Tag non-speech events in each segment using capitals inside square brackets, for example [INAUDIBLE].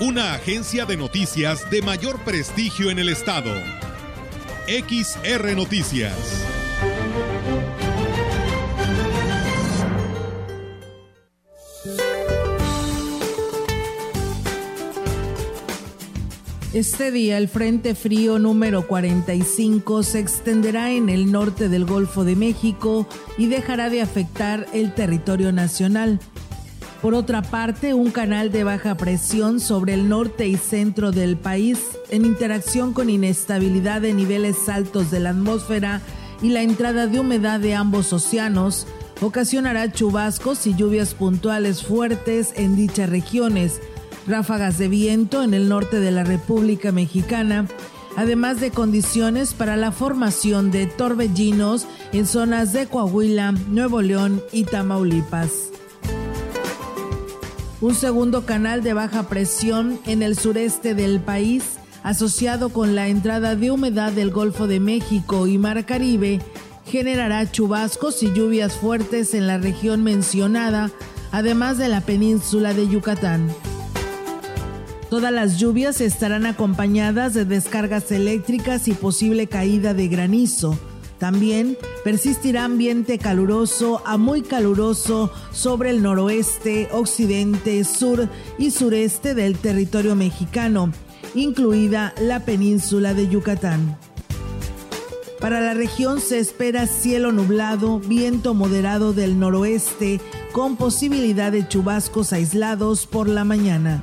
una agencia de noticias de mayor prestigio en el estado. XR Noticias. Este día el Frente Frío número 45 se extenderá en el norte del Golfo de México y dejará de afectar el territorio nacional. Por otra parte, un canal de baja presión sobre el norte y centro del país, en interacción con inestabilidad de niveles altos de la atmósfera y la entrada de humedad de ambos océanos, ocasionará chubascos y lluvias puntuales fuertes en dichas regiones, ráfagas de viento en el norte de la República Mexicana, además de condiciones para la formación de torbellinos en zonas de Coahuila, Nuevo León y Tamaulipas un segundo canal de baja presión en el sureste del país, asociado con la entrada de humedad del Golfo de México y Mar Caribe, generará chubascos y lluvias fuertes en la región mencionada, además de la península de Yucatán. Todas las lluvias estarán acompañadas de descargas eléctricas y posible caída de granizo también persistirá ambiente caluroso a muy caluroso sobre el noroeste, occidente, sur y sureste del territorio mexicano, incluida la península de Yucatán. Para la región se espera cielo nublado, viento moderado del noroeste, con posibilidad de chubascos aislados por la mañana.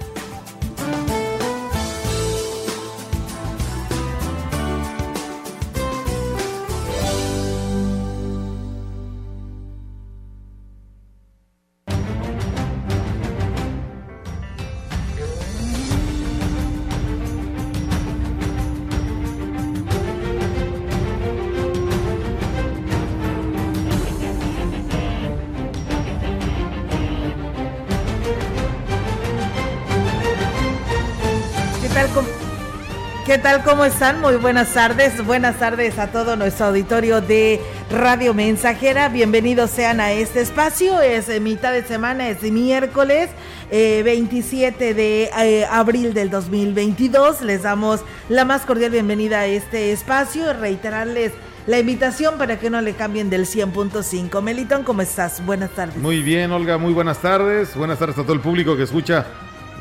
Tal? ¿Cómo están? Muy buenas tardes. Buenas tardes a todo nuestro auditorio de Radio Mensajera. Bienvenidos sean a este espacio. Es eh, mitad de semana, es miércoles 27 eh, de eh, abril del 2022. Les damos la más cordial bienvenida a este espacio. Reiterarles la invitación para que no le cambien del 100.5. Melitón, ¿cómo estás? Buenas tardes. Muy bien, Olga. Muy buenas tardes. Buenas tardes a todo el público que escucha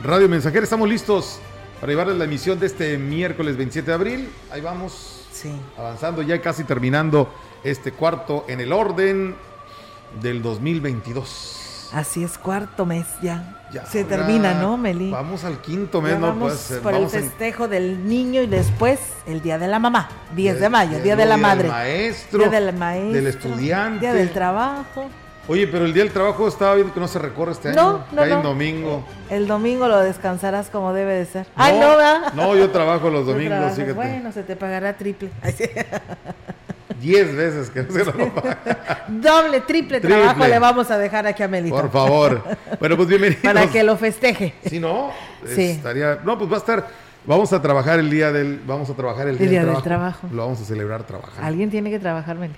Radio Mensajera. Estamos listos para llevarles la emisión de este miércoles 27 de abril. Ahí vamos sí. avanzando, ya casi terminando este cuarto en el orden del 2022. Así es, cuarto mes ya. ya Se termina, ¿no, Meli? Vamos al quinto mes, ¿no? Vamos pues, por el festejo del niño y después el Día de la Mamá, 10 de mayo, Día de la Madre. Del maestro, día del maestro, del estudiante. Día del trabajo. Oye, pero el día del trabajo estaba viendo que no se recorre este no, año. No, no. domingo. El domingo lo descansarás como debe de ser. No, Ay, no, ¿verdad? No, yo trabajo los [LAUGHS] domingos, fíjate. Bueno, se te pagará triple. [LAUGHS] Diez veces que no se lo [LAUGHS] paga. Doble, triple, trabajo le vamos a dejar aquí a Melito. Por favor. Bueno, pues bienvenidos. Para que lo festeje. Sí, ¿no? Sí. Estaría... No, pues va a estar... Vamos a trabajar el día del... Vamos a trabajar el, día, del, trabajo. Lo vamos a celebrar trabajando. Alguien tiene que trabajar, Meli.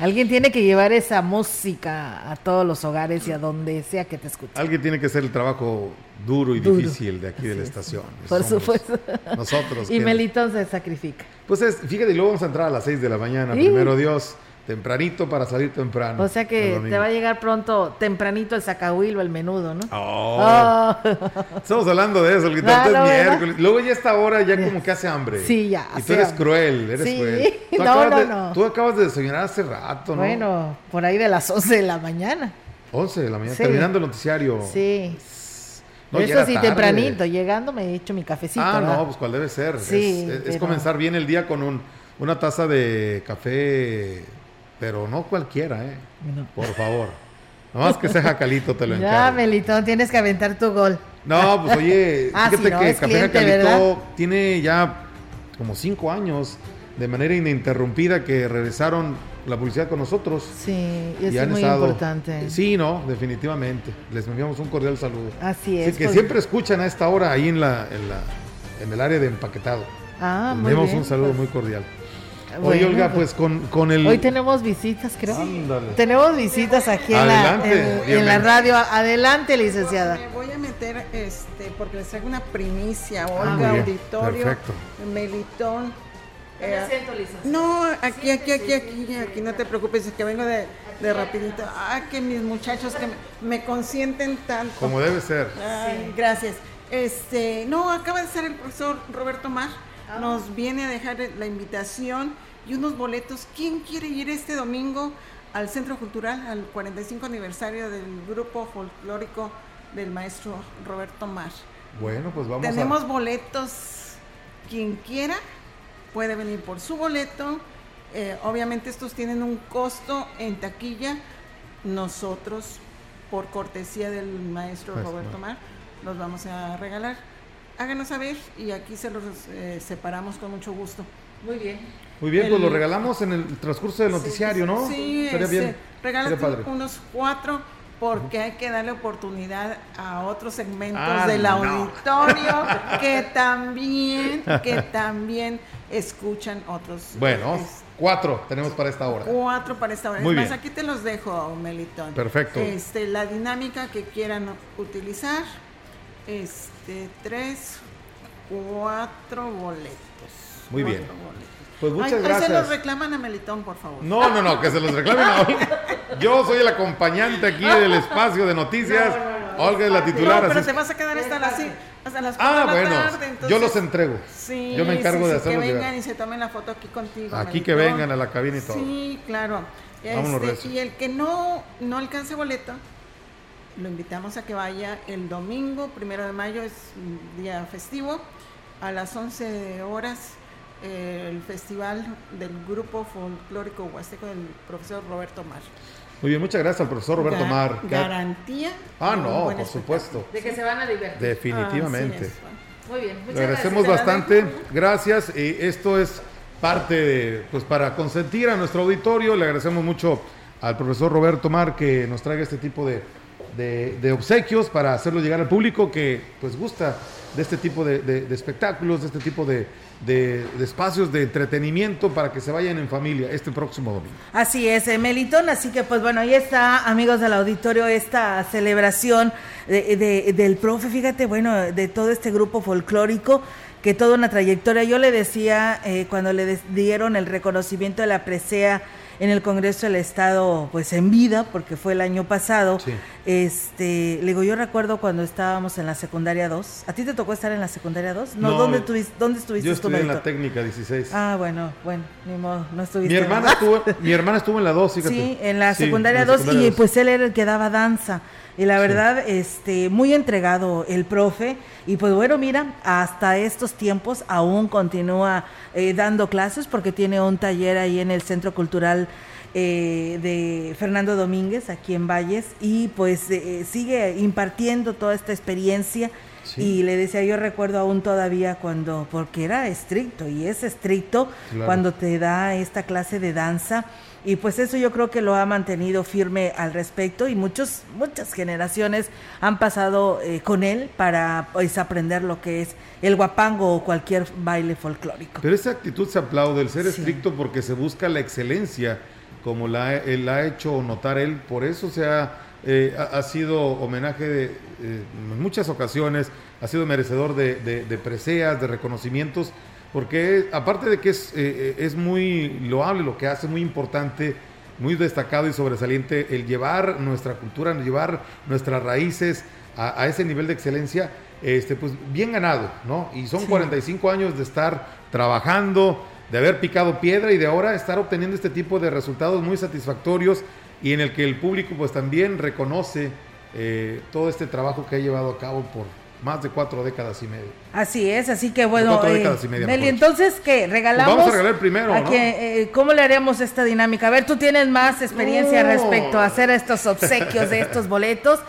Alguien tiene que llevar esa música a todos los hogares y a donde sea que te escuche. Alguien tiene que hacer el trabajo duro y difícil de aquí de la estación. Por supuesto. Nosotros. y Melitón se sacrifica. Pues es, fíjate, luego vamos a entrar a las 6 de la mañana, primero Dios. Tempranito para salir temprano. O sea que te va a llegar pronto, tempranito el sacahuil o el menudo, ¿no? Oh. oh. [LAUGHS] Estamos hablando de eso, el es miércoles. Luego ya esta hora ya como que hace hambre. Sí, ya. Y tú eres cruel, eres sí. cruel. [LAUGHS] Tú no, no, no. Tú acabas de desayunar hace rato, ¿no? Bueno, por ahí de las 11 de la mañana. 11 de la mañana, terminando el noticiario. Sí. No, Eso sí, tempranito, llegando me he hecho mi cafecito. Ah, no, pues cuál debe ser. Sí, es, es comenzar bien el día con un, una taza de café pero no cualquiera, ¿eh? Por favor. Nomás que sea Jacalito te lo [LAUGHS] encargo. Ya, Melitón, tienes que aventar tu gol. No, pues oye, [LAUGHS] ah, fíjate que Café Jacalito tiene ya como cinco años de manera ininterrumpida que regresaron la publicidad con nosotros. Sí, y eso es muy importante. Sí, no, definitivamente. Les enviamos un cordial saludo. Así es. que siempre escuchan a esta hora ahí en la, en la en el área de empaquetado. Ah, muy bien. un saludo pues. muy cordial. Hoy, Olga, pues, pues con, el... Hoy tenemos visitas, creo. Tenemos visitas aquí en, la, en, la, radio. Adelante, licenciada. Me voy a meter, este, porque les traigo una primicia, ah, Olga, auditorio, perfecto. Melitón. Eh, no, aquí, aquí, aquí, aquí, aquí, no te preocupes, es que vengo de, de rapidito. Ah, que mis muchachos que me, consienten tanto. Como debe ser. Gracias. Este, no, acaba de ser el profesor Roberto Mar nos viene a dejar la invitación y unos boletos. ¿Quién quiere ir este domingo al Centro Cultural, al 45 aniversario del grupo folclórico del maestro Roberto Mar? Bueno, pues vamos Tenemos boletos. Quien quiera puede venir por su boleto. Eh, obviamente estos tienen un costo en taquilla. Nosotros, por cortesía del maestro pues, Roberto Mar, los vamos a regalar háganos saber y aquí se los eh, separamos con mucho gusto. Muy bien. Muy bien, pues lo regalamos en el transcurso del noticiario, ¿no? Sí, Sería bien. Regálate unos cuatro porque hay que darle oportunidad a otros segmentos ah, del auditorio [LAUGHS] que también, que también escuchan otros. Bueno, cuatro tenemos para esta hora. Cuatro para esta hora. Muy bien. aquí te los dejo, Melitón. Perfecto. Este, la dinámica que quieran utilizar este, tres, cuatro boletos. Muy bien. Pues muchas gracias. se los reclaman a Melitón, por favor. No, no, no, que se los reclamen a Olga. Yo soy el acompañante aquí del espacio de noticias. [LAUGHS] Olga es la titular. No, pero te vas a quedar hasta las, hasta las ah, bueno, yo los entrego. Sí, yo me encargo de hacerlos Que vengan y se tomen la foto aquí contigo. Aquí que vengan a la cabina y todo. Sí, claro. Este, y el que no, no alcance boleto, lo invitamos a que vaya el domingo, primero de mayo, es un día festivo, a las 11 horas, eh, el festival del grupo folclórico huasteco del profesor Roberto Mar. Muy bien, muchas gracias al profesor Roberto Mar. Garantía. Ah, no, por supuesto. De que se van a divertir. Definitivamente. Muy bien, muchas Le agradecemos bastante. Gracias. Y esto es parte de, pues para consentir a nuestro auditorio. Le agradecemos mucho al profesor Roberto Mar que nos traiga este tipo de de, obsequios para hacerlo llegar al público que pues gusta de este tipo de, espectáculos, de este tipo de, espacios de entretenimiento para que se vayan en familia este próximo domingo. Así es, eh, Melitón, así que pues bueno, ahí está, amigos del auditorio, esta celebración del profe, fíjate, bueno, de todo este grupo folclórico que toda una trayectoria. Yo le decía eh, cuando le dieron el reconocimiento de la presea en el Congreso del Estado, pues en vida, porque fue el año pasado. Este, le digo, yo recuerdo cuando estábamos en la secundaria 2. ¿A ti te tocó estar en la secundaria 2? No, ¿dónde, tuviste, ¿dónde estuviste Yo estuve en la técnica 16. Ah, bueno, bueno, ni modo, no estuviste. Mi hermana, estuvo, mi hermana estuvo en la 2, fíjate. Sí, en la secundaria 2 y pues él era el que daba danza. Y la verdad, este, muy entregado el profe. Y pues bueno, mira, hasta estos tiempos aún continúa eh, dando clases porque tiene un taller ahí en el Centro Cultural eh, de Fernando Domínguez, aquí en Valles, y pues eh, sigue impartiendo toda esta experiencia. Y le decía, yo recuerdo aún todavía cuando, porque era estricto, y es estricto cuando te da esta clase de danza y pues eso yo creo que lo ha mantenido firme al respecto y muchos muchas generaciones han pasado eh, con él para pues, aprender lo que es el guapango o cualquier baile folclórico. Pero esa actitud se aplaude, el ser estricto porque se busca la excelencia, como la él ha hecho notar él, por eso se ha, eh, ha, sido homenaje de, eh, en muchas ocasiones, ha sido merecedor de, de, de preseas, de reconocimientos porque aparte de que es, eh, eh, es muy loable lo que hace, muy importante, muy destacado y sobresaliente el llevar nuestra cultura, llevar nuestras raíces a, ese nivel de excelencia, este, pues bien ganado, ¿no? Y son 45 años de estar trabajando, de haber picado piedra y de ahora estar obteniendo este tipo de resultados muy satisfactorios y en el que el público pues también reconoce eh, todo este trabajo que ha llevado a cabo por, más de cuatro décadas y media. Así es, así que bueno, eh, Meli, entonces, ¿qué? ¿Regalamos? Pues vamos a regalar primero, ¿no? Eh, ¿Cómo le haremos esta dinámica? A ver, tú tienes más experiencia respecto a hacer estos obsequios de estos boletos.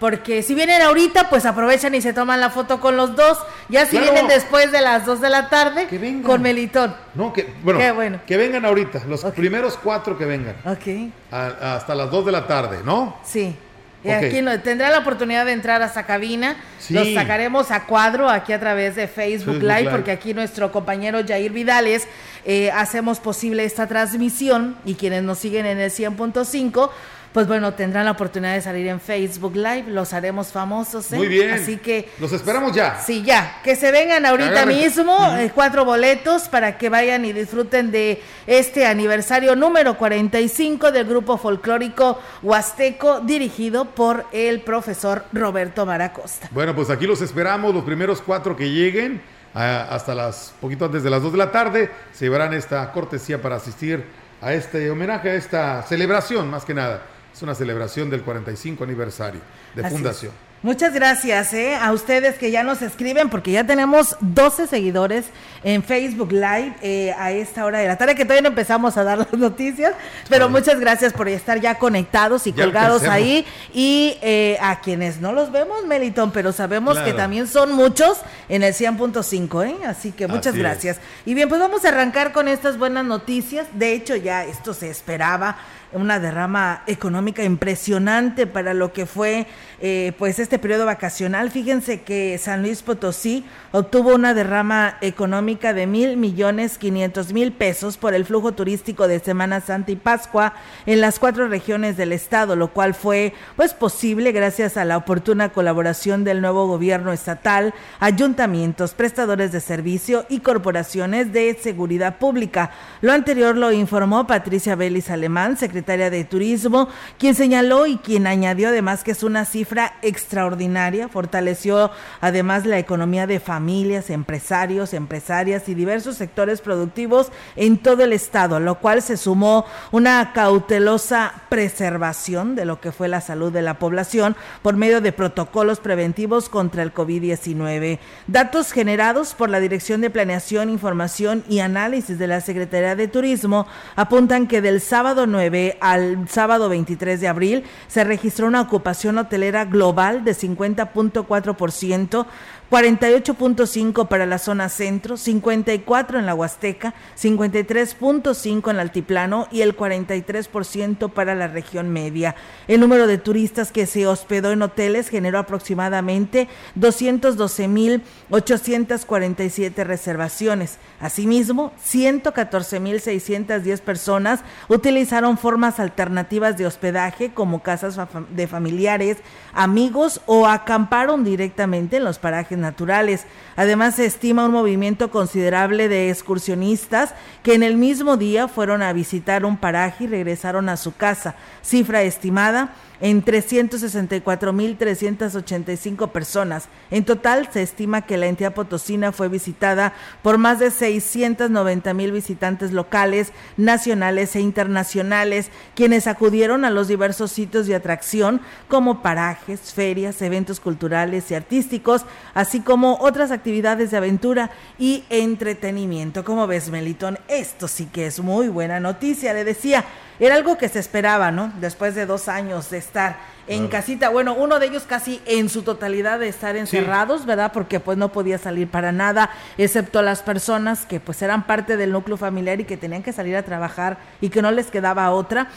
Porque si vienen ahorita, pues aprovechan y se toman la foto con los dos. Ya si vienen después de las dos de la tarde, con Melitón. No, que, bueno, que vengan ahorita, los primeros cuatro que vengan. Ok. hasta las dos de la tarde, ¿no? Sí. Y aquí no, tendrá la oportunidad de entrar a esa cabina. Los sacaremos a cuadro aquí a través de Facebook, Live, porque aquí nuestro compañero Jair Vidales eh, hacemos posible esta transmisión y quienes nos siguen en el 100.5 pues bueno, tendrán la oportunidad de salir en Facebook Live, los haremos famosos. ¿eh? Muy bien. Así que... Los esperamos ya. Sí, ya. Que se vengan ahorita mismo, eh, cuatro boletos para que vayan y disfruten de este aniversario número 45 del grupo folclórico Huasteco, dirigido por el profesor Roberto Maracosta. Bueno, pues aquí los esperamos, los primeros cuatro que lleguen. hasta las poquito antes de las dos de la tarde se llevarán esta cortesía para asistir a este homenaje, a esta celebración más que nada es una celebración del 45 aniversario de fundación. Muchas gracias eh, a ustedes que ya nos escriben, porque ya tenemos 12 seguidores en Facebook Live eh, a esta hora de la tarde, que todavía no empezamos a dar las noticias, pero muchas gracias por estar ya conectados y colgados ahí. Y eh, a quienes no los vemos, Melitón, pero sabemos que también son muchos en el 100.5, ¿eh? así que muchas gracias. Y bien, pues vamos a arrancar con estas buenas noticias. De hecho, ya esto se esperaba una derrama económica impresionante para lo que fue eh, pues este periodo vacacional. Fíjense que San Luis Potosí obtuvo una derrama económica de mil millones quinientos mil pesos por el flujo turístico de Semana Santa y Pascua en las cuatro regiones del estado, lo cual fue pues posible gracias a la oportuna colaboración del nuevo gobierno estatal, ayuntamientos, prestadores de servicio y corporaciones de seguridad pública. Lo anterior lo informó Patricia Vélez Alemán, secretaria de Turismo, quien señaló y quien añadió además que es una cifra extraordinaria, fortaleció además la economía de familias, empresarios, empresarias y diversos sectores productivos en todo el estado, lo cual se sumó una cautelosa preservación de lo que fue la salud de la población por medio de protocolos preventivos contra el COVID-19. Datos generados por la Dirección de Planeación, Información y Análisis de la Secretaría de Turismo apuntan que del sábado 9 al sábado 23 de abril se registró una ocupación hotelera global de 50.4%, 48.5 para la zona centro, 54 en la Huasteca, 53.5 en el altiplano y el 43% para la región media. El número de turistas que se hospedó en hoteles generó aproximadamente 212.847 reservaciones. Asimismo, 114.610 personas utilizaron formas alternativas de hospedaje como casas de familiares, amigos o acamparon directamente en los parajes naturales. Además, se estima un movimiento considerable de excursionistas que en el mismo día fueron a visitar un paraje y regresaron a su casa, cifra estimada en 364.385 personas. En total, se estima que la entidad potosina fue visitada por más de 690.000 visitantes locales, nacionales e internacionales, quienes acudieron a los diversos sitios de atracción como parajes, ferias, eventos culturales y artísticos, así como otras actividades de aventura y entretenimiento. Como ves, Melitón, esto sí que es muy buena noticia, le decía. Era algo que se esperaba, ¿no? Después de dos años de estar en casita. Bueno, uno de ellos casi en su totalidad de estar encerrados, ¿verdad? Porque pues no podía salir para nada, excepto las personas que pues eran parte del núcleo familiar y que tenían que salir a trabajar y que no les quedaba otra.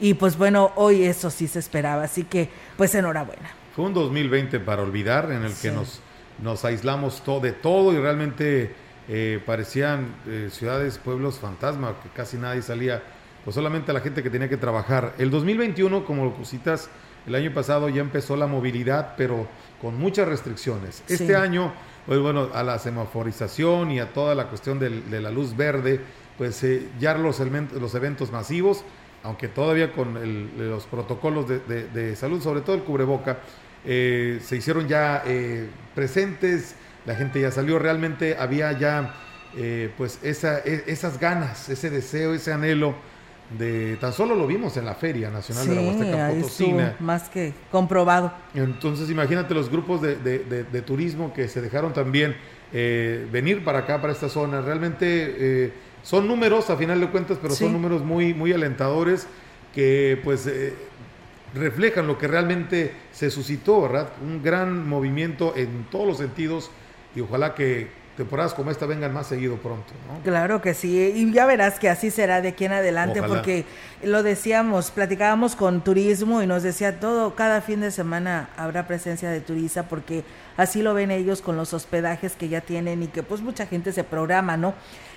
Y pues bueno, hoy eso sí se esperaba, así que pues enhorabuena. Fue un 2020 para olvidar en el que nos, nos aislamos todo, de todo y realmente eh, parecían eh, ciudades, pueblos fantasma, que casi nadie salía pues solamente a la gente que tenía que trabajar. El 2021, como citas, el año pasado ya empezó la movilidad, pero con muchas restricciones. Este año, pues bueno, a la semaforización y a toda la cuestión de, la luz verde, pues eh, ya los, los eventos masivos, aunque todavía con los protocolos de, salud, sobre todo el cubreboca, eh, se hicieron ya eh, presentes, la gente ya salió, realmente había ya pues esa, e, esas ganas, ese deseo, ese anhelo de tan solo lo vimos en la Feria Nacional de la Huasteca Potosina. Más que comprobado. Entonces, imagínate los grupos de, de, turismo que se dejaron también eh, venir para acá, para esta zona. Realmente eh, son números, a final de cuentas, pero son números muy, muy alentadores que, pues, eh, reflejan lo que realmente se suscitó, ¿verdad? Un gran movimiento en todos los sentidos y ojalá que temporadas como esta vengan más seguido pronto. ¿no? Claro que sí, y ya verás que así será de aquí en adelante, porque lo decíamos, platicábamos con turismo y nos decía todo, cada fin de semana habrá presencia de turista, porque así lo ven ellos con los hospedajes que ya tienen y que pues mucha gente se programa, ¿no?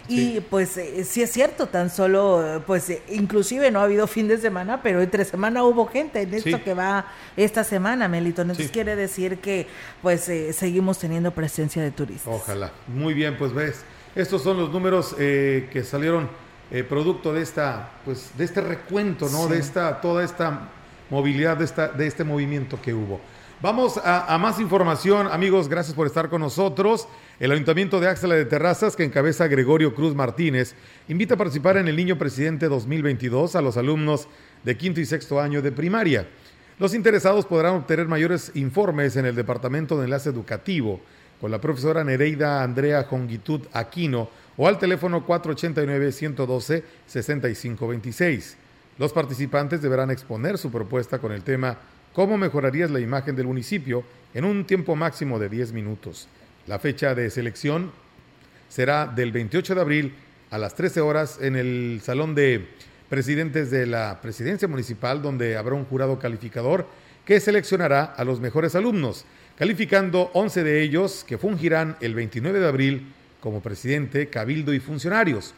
Y pues eh, sí es cierto, tan solo, pues eh, inclusive no ha habido fin de semana, pero entre semana hubo gente en esto que va esta semana, Melito. Entonces quiere decir que pues eh, seguimos teniendo presencia de turistas. Ojalá. Muy bien, pues ves, estos son los números que salieron producto de esta, pues de este recuento, ¿no? De esta, toda esta movilidad, de, esta, de este movimiento que hubo. Vamos a, más información, amigos, gracias por estar con nosotros. El Ayuntamiento de Axela de Terrazas, que encabeza Gregorio Cruz Martínez, invita a participar en el Niño Presidente 2022 a los alumnos de quinto y sexto año de primaria. Los interesados podrán obtener mayores informes en el Departamento de Enlace Educativo con la profesora Nereida Andrea Jongitud Aquino o al teléfono 489-112-6526. Los participantes deberán exponer su propuesta con el tema ¿Cómo mejorarías la imagen del municipio en un tiempo máximo de 10 minutos? La fecha de selección será del 28 de abril a las 13 horas en el Salón de Presidentes de la Presidencia Municipal, donde habrá un jurado calificador que seleccionará a los mejores alumnos, calificando 11 de ellos que fungirán el 29 de abril como presidente, cabildo y funcionarios.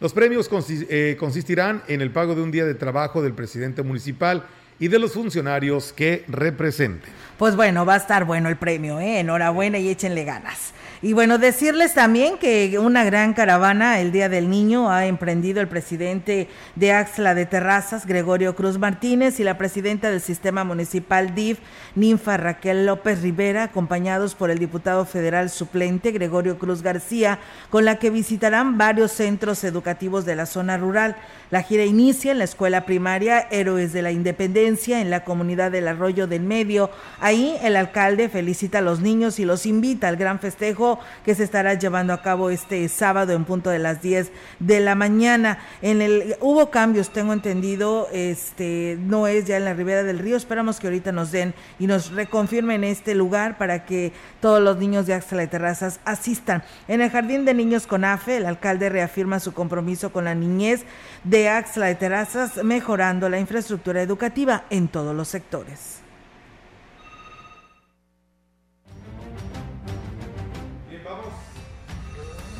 Los premios eh, consistirán en el pago de un día de trabajo del presidente municipal y de los funcionarios que representen. Pues bueno, va a estar bueno el premio, ¿eh? enhorabuena y échenle ganas. Y bueno, decirles también que una gran caravana el Día del Niño ha emprendido el presidente de Axla de Terrazas, Gregorio Cruz Martínez, y la presidenta del Sistema Municipal DIF, Ninfa Raquel López Rivera, acompañados por el diputado federal suplente Gregorio Cruz García, con la que visitarán varios centros educativos de la zona rural. La gira inicia en la escuela primaria Héroes de la Independencia en la comunidad del Arroyo del Medio. Ahí el alcalde felicita a los niños y los invita al gran festejo que se estará llevando a cabo este sábado en punto de las 10 de la mañana. En el hubo cambios, tengo entendido, este no es ya en la ribera del río. Esperamos que ahorita nos den y nos reconfirmen este lugar para que todos los niños de Axla de Terrazas asistan. En el Jardín de Niños con AFE, el alcalde reafirma su compromiso con la niñez de Axla de Terrazas, mejorando la infraestructura educativa en todos los sectores.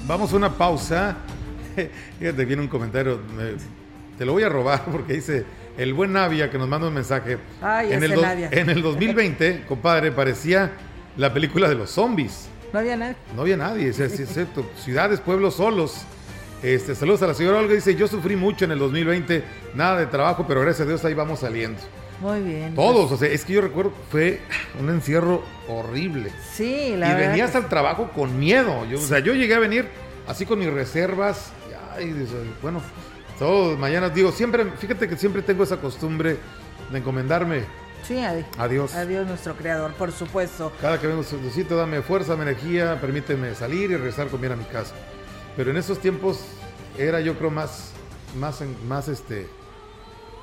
Vamos. a una pausa. [LAUGHS] Fíjate, viene un comentario. te lo voy a robar porque dice el buen Navia que nos manda un mensaje. en, el en el 2020, compadre, parecía la película de los zombies. No había nadie. No había nadie, es, cierto. Ciudades, pueblos solos. Este, saludos a la señora Olga. Dice, yo sufrí mucho en el 2020, nada de trabajo, pero gracias a Dios ahí vamos saliendo. Muy bien. Todos, o sea, es que yo recuerdo, fue un encierro horrible. Sí, la y venías al trabajo con miedo. Yo, O sea, yo llegué a venir así con mis reservas. Y, bueno, todos mañana digo, siempre, fíjate que siempre tengo esa costumbre de encomendarme Sí, adiós. Adiós nuestro creador, por supuesto. Cada que vengo necesito, dame fuerza, dame energía, permíteme salir y regresar con bien a mi casa. Pero en esos tiempos era yo creo más, más, más este,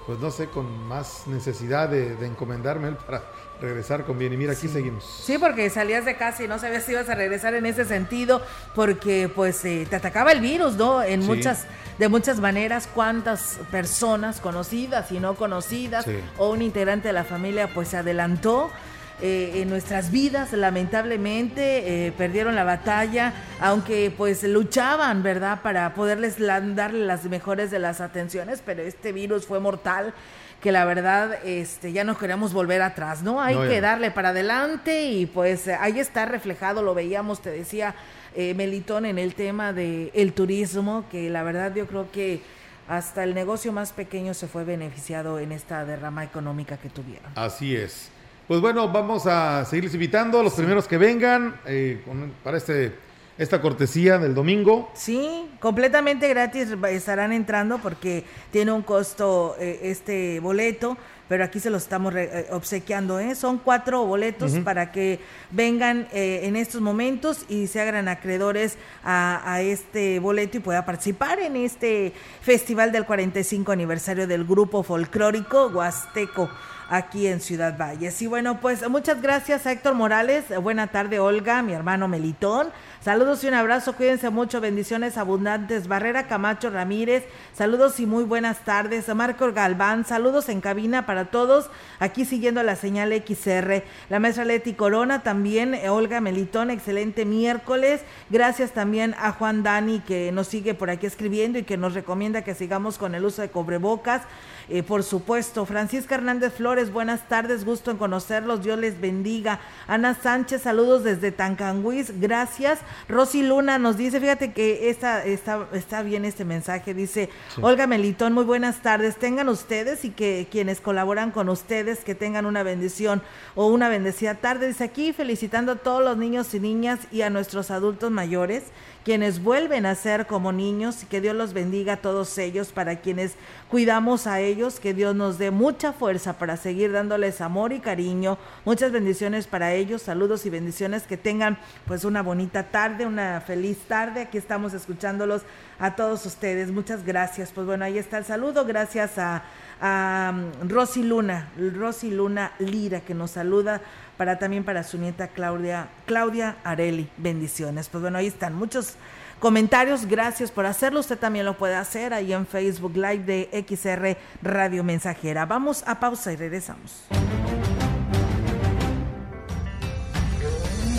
pues no sé, con más necesidad de, de encomendarme para regresar con bien. Y mira, aquí seguimos. Sí, porque salías de casa y no sabías si ibas a regresar en ese sentido, porque pues eh, te atacaba el virus, ¿no? En muchas, de muchas maneras, cuántas personas conocidas y no conocidas o un integrante de la familia pues se adelantó. Eh, en nuestras vidas, lamentablemente, eh, perdieron la batalla, aunque pues luchaban, ¿verdad?, para poderles darle las mejores de las atenciones, pero este virus fue mortal que la verdad este, ya no queremos volver atrás, ¿no? Hay que darle para adelante y pues ahí está reflejado, lo veíamos, te decía eh, Melitón, en el tema del el turismo, que la verdad yo creo que hasta el negocio más pequeño se fue beneficiado en esta derrama económica que tuvieron. Así es. Pues bueno, vamos a seguirles invitando a los primeros que vengan eh, para este esta cortesía del domingo. Sí, completamente gratis estarán entrando porque tiene un costo eh, este boleto pero aquí se los estamos eh, obsequiando. ¿eh? Son cuatro boletos para que vengan eh, en estos momentos y se hagan acreedores a, a, este boleto y pueda participar en este festival del 45 aniversario del grupo folclórico Huasteco aquí en Ciudad Valles. Y bueno, pues muchas gracias a Héctor Morales. Buena tarde, Olga, mi hermano Melitón. Saludos y un abrazo, cuídense mucho, bendiciones abundantes. Barrera Camacho Ramírez, saludos y muy buenas tardes. Marco Galván, saludos en cabina para todos, aquí siguiendo la señal XR. La maestra Leti Corona también, eh, Olga Melitón, excelente miércoles. Gracias también a Juan Dani que nos sigue por aquí escribiendo y que nos recomienda que sigamos con el uso de cobrebocas. Eh, por supuesto, Francisca Hernández Flores, buenas tardes, gusto en conocerlos, Dios les bendiga. Ana Sánchez, saludos desde Tancanguis, gracias. Rosy Luna nos dice, fíjate que está, está bien este mensaje, dice Olga Melitón, muy buenas tardes, tengan ustedes y que quienes colaboran con ustedes, que tengan una bendición o una bendecida tarde. Dice aquí, felicitando a todos los niños y niñas y a nuestros adultos mayores quienes vuelven a ser como niños y que Dios los bendiga a todos ellos, para quienes cuidamos a ellos, que Dios nos dé mucha fuerza para seguir dándoles amor y cariño, muchas bendiciones para ellos, saludos y bendiciones, que tengan pues una bonita tarde, una feliz tarde, aquí estamos escuchándolos a todos ustedes, muchas gracias, pues bueno, ahí está el saludo, gracias a, a um, Rosy Luna, Rosy Luna Lira que nos saluda para también para su nieta Claudia, Claudia Areli. Bendiciones. Pues bueno, ahí están muchos comentarios. Gracias por hacerlo. Usted también lo puede hacer ahí en Facebook Live de XR Radio Mensajera. Vamos a pausa y regresamos.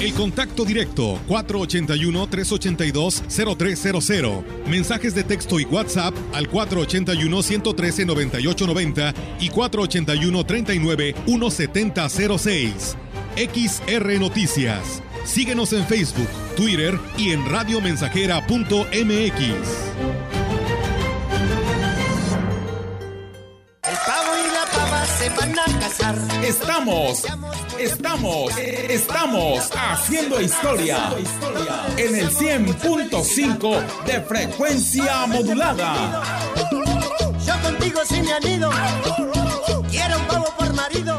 El contacto directo 481-382-0300. Mensajes de texto y WhatsApp al 481-113-9890 y 481-39-1706. XR Noticias. Síguenos en Facebook, Twitter y en radiomensajera.mx. Estamos, estamos, estamos haciendo historia en el 100.5 de frecuencia modulada. Yo contigo sí me anido, quiero un pavo por marido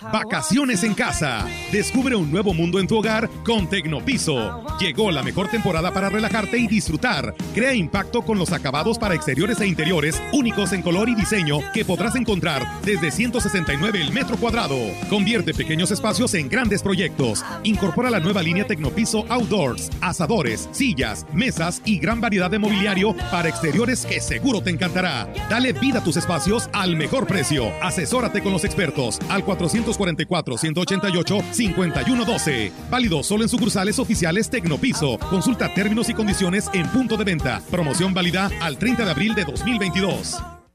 Vacaciones en casa. Descubre un nuevo mundo en tu hogar con Tecnopiso. Llegó la mejor temporada para relajarte y disfrutar. Crea impacto con los acabados para exteriores e interiores únicos en color y diseño que podrás encontrar desde 169 el metro cuadrado. Convierte pequeños espacios en grandes proyectos. Incorpora la nueva línea Tecnopiso Outdoors, asadores, sillas, mesas y gran variedad de mobiliario para exteriores que seguro te encantará. Dale vida a tus espacios al mejor precio. Asesórate con los expertos al 400 244-188-5112. Válido solo en sucursales oficiales Tecnopiso. Consulta términos y condiciones en punto de venta. Promoción válida al 30 de abril de 2022.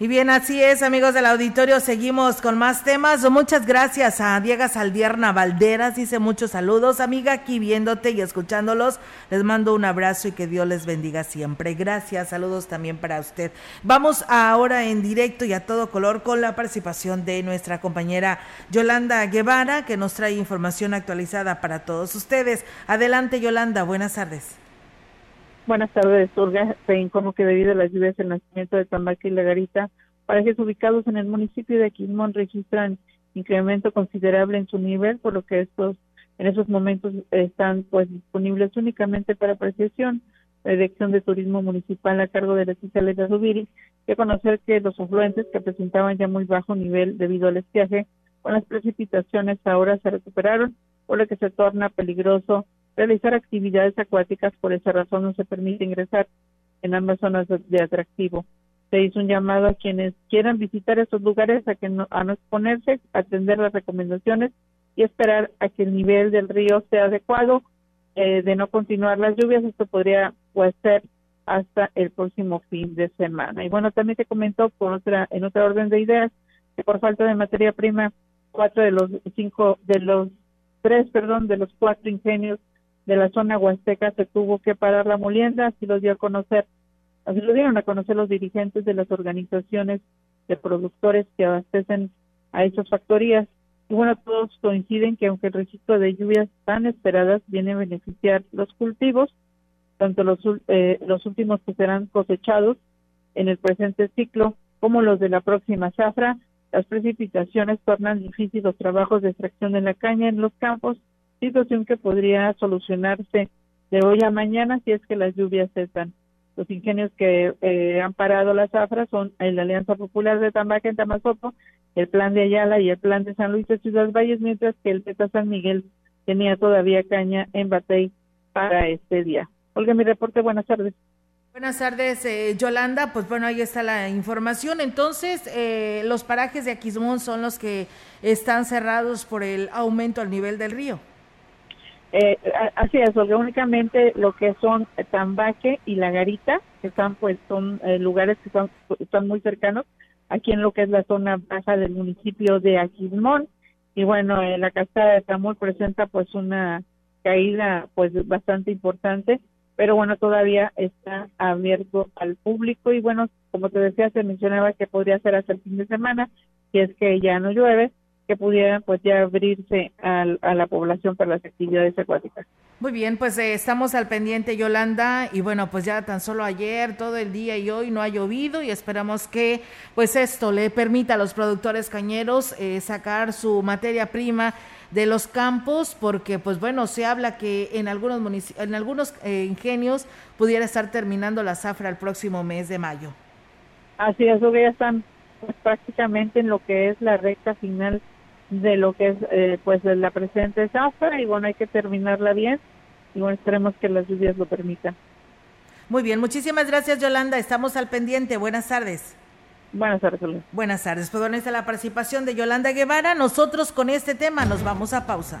Y bien, así es, amigos del auditorio, seguimos con más temas. Muchas gracias a Diego Saldierna Valderas, dice muchos saludos, amiga, aquí viéndote y escuchándolos. Les mando un abrazo y que Dios les bendiga siempre. Gracias, saludos también para usted. Vamos ahora en directo y a todo color con la participación de nuestra compañera Yolanda Guevara, que nos trae información actualizada para todos ustedes. Adelante, Yolanda, buenas tardes. Buenas tardes, Olga. Se informó que debido a las lluvias el nacimiento de Tambaca y La Garita, parajes ubicados en el municipio de Aquismón registran incremento considerable en su nivel, por lo que estos en esos momentos están pues disponibles únicamente para apreciación. La Dirección de Turismo Municipal a cargo de la de Zubiri que conocer que los afluentes que presentaban ya muy bajo nivel debido al estiaje, con las precipitaciones ahora se recuperaron, por lo que se torna peligroso realizar actividades acuáticas, por esa razón no se permite ingresar en ambas zonas de, atractivo. Se hizo un llamado a quienes quieran visitar estos lugares a que no, a no exponerse, atender las recomendaciones y esperar a que el nivel del río sea adecuado. Eh, de no continuar las lluvias, esto podría pues, ser hasta el próximo fin de semana. Y bueno, también te comentó por otra, en otra orden de ideas que por falta de materia prima, cuatro de los cinco, de los tres, perdón, de los cuatro ingenios de la zona huasteca se tuvo que parar la molienda, así lo dio a conocer, así lo dieron a conocer los dirigentes de las organizaciones de productores que abastecen a esas factorías. Y bueno, todos coinciden que aunque el registro de lluvias tan esperadas viene a beneficiar los cultivos, tanto los, eh, los últimos que serán cosechados en el presente ciclo como los de la próxima zafra, las precipitaciones tornan difíciles los trabajos de extracción de la caña en los campos situación que podría solucionarse de hoy a mañana si es que las lluvias cesan. Los ingenios que eh, han parado la zafra son la Alianza Popular de Tambaca en Tamazopo, el Plan de Ayala y el Plan de San Luis de Ciudad Valles, mientras que el Peta San Miguel tenía todavía caña en Batey para este día. Olga, mi reporte, buenas tardes. Buenas tardes, eh, Yolanda. Pues bueno, ahí está la información. Entonces, eh, los parajes de Aquismón son los que están cerrados por el aumento al nivel del río. Eh, así es, únicamente lo que son Tambaque y La Garita, que están pues son eh, lugares que están, están muy cercanos, aquí en lo que es la zona baja del municipio de Aquismón. Y bueno, eh, la cascada de Tamul presenta pues una caída pues bastante importante, pero bueno, todavía está abierto al público y bueno, como te decía, se mencionaba que podría ser hasta el fin de semana, si es que ya no llueve, que pudieran pues ya abrirse a, la población para las actividades acuáticas. Muy bien, pues eh, estamos al pendiente, Yolanda, y bueno, pues ya tan solo ayer, todo el día y hoy no ha llovido y esperamos que pues esto le permita a los productores cañeros eh, sacar su materia prima de los campos, porque pues bueno, se habla que en algunos en algunos eh, ingenios pudiera estar terminando la zafra el próximo mes de mayo. Así es, que ya están pues, prácticamente en lo que es la recta final de lo que es eh, pues de la presente zafra y bueno hay que terminarla bien y bueno esperemos que las lluvias lo permitan. Muy bien, muchísimas gracias Yolanda, estamos al pendiente, buenas tardes. Buenas tardes. Buenas tardes, pues bueno, esta la participación de Yolanda Guevara, nosotros con este tema nos vamos a pausa.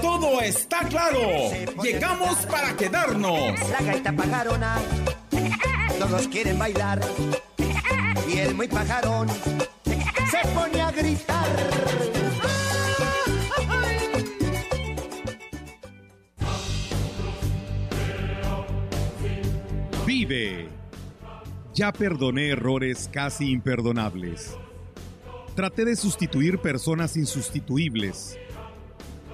Todo está claro. Llegamos para quedarnos. La gaita pajarona, todos quieren bailar. Y el muy pajarón se pone a gritar. Vive. Ya perdoné errores casi imperdonables. Traté de sustituir personas insustituibles,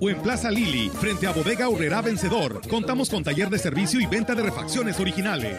o en Plaza Lili, frente a Bodega Urrera Vencedor. Contamos con taller de servicio y venta de refacciones originales.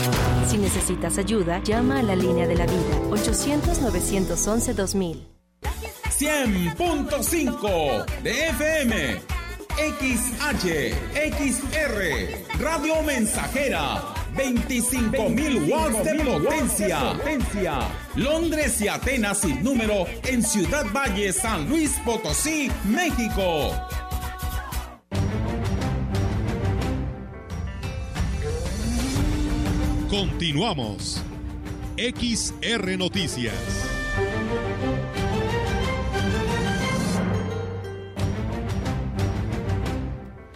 Si necesitas ayuda, llama a la línea de la vida 800-911-2000. 100.5 de FM. XH, XR, Radio Mensajera, 25.000 watts de potencia. Londres y Atenas sin número en Ciudad Valle, San Luis Potosí, México. Continuamos. XR Noticias.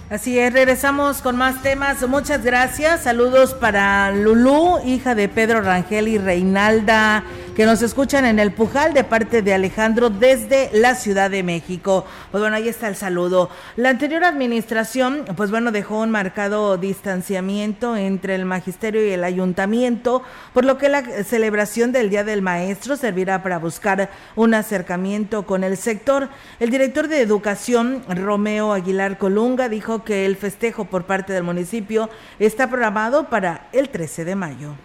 Así es, regresamos con más temas. Muchas gracias. Saludos para Lulú, hija de Pedro Rangel y Reinalda que nos escuchan en el Pujal de parte de Alejandro desde la Ciudad de México. Pues bueno, ahí está el saludo. La anterior administración, pues bueno, dejó un marcado distanciamiento entre el magisterio y el ayuntamiento, por lo que la celebración del Día del Maestro servirá para buscar un acercamiento con el sector. El director de Educación, Romeo Aguilar Colunga, dijo que el festejo por parte del municipio está programado para el 13 de mayo.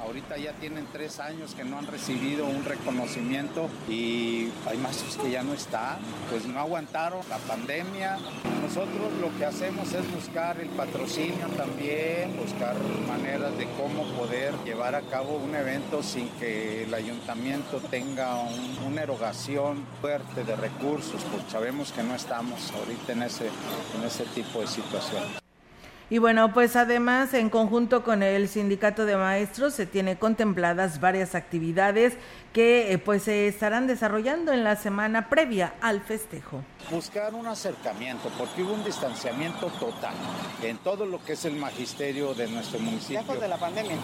Ahorita ya tienen tres años que no han recibido un reconocimiento y hay maestros que ya no están, pues no aguantaron la pandemia. Nosotros lo que hacemos es buscar el patrocinio también, buscar maneras de cómo poder llevar a cabo un evento sin que el ayuntamiento tenga una erogación fuerte de recursos, porque sabemos que no estamos ahorita en ese, en ese tipo de situación. Y bueno, pues además en conjunto con el sindicato de maestros se tiene contempladas varias actividades que eh, pues se estarán desarrollando en la semana previa al festejo. Buscar un acercamiento, porque hubo un distanciamiento total en todo lo que es el magisterio de nuestro municipio. Antes de la pandemia.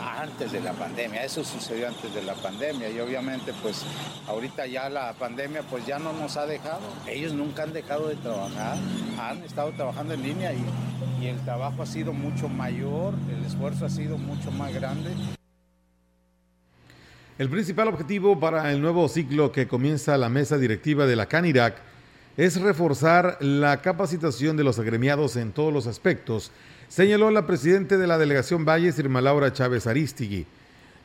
Ah, antes de la pandemia, eso sucedió antes de la pandemia y obviamente pues ahorita ya la pandemia pues ya no nos ha dejado. Ellos nunca han dejado de trabajar, han estado trabajando en línea y, y el trabajo ha sido mucho mayor, el esfuerzo ha sido mucho más grande. El principal objetivo para el nuevo ciclo que comienza la mesa directiva de la CANIRAC es reforzar la capacitación de los agremiados en todos los aspectos, señaló la presidenta de la delegación Valles, Irma Laura Chávez Aristigui.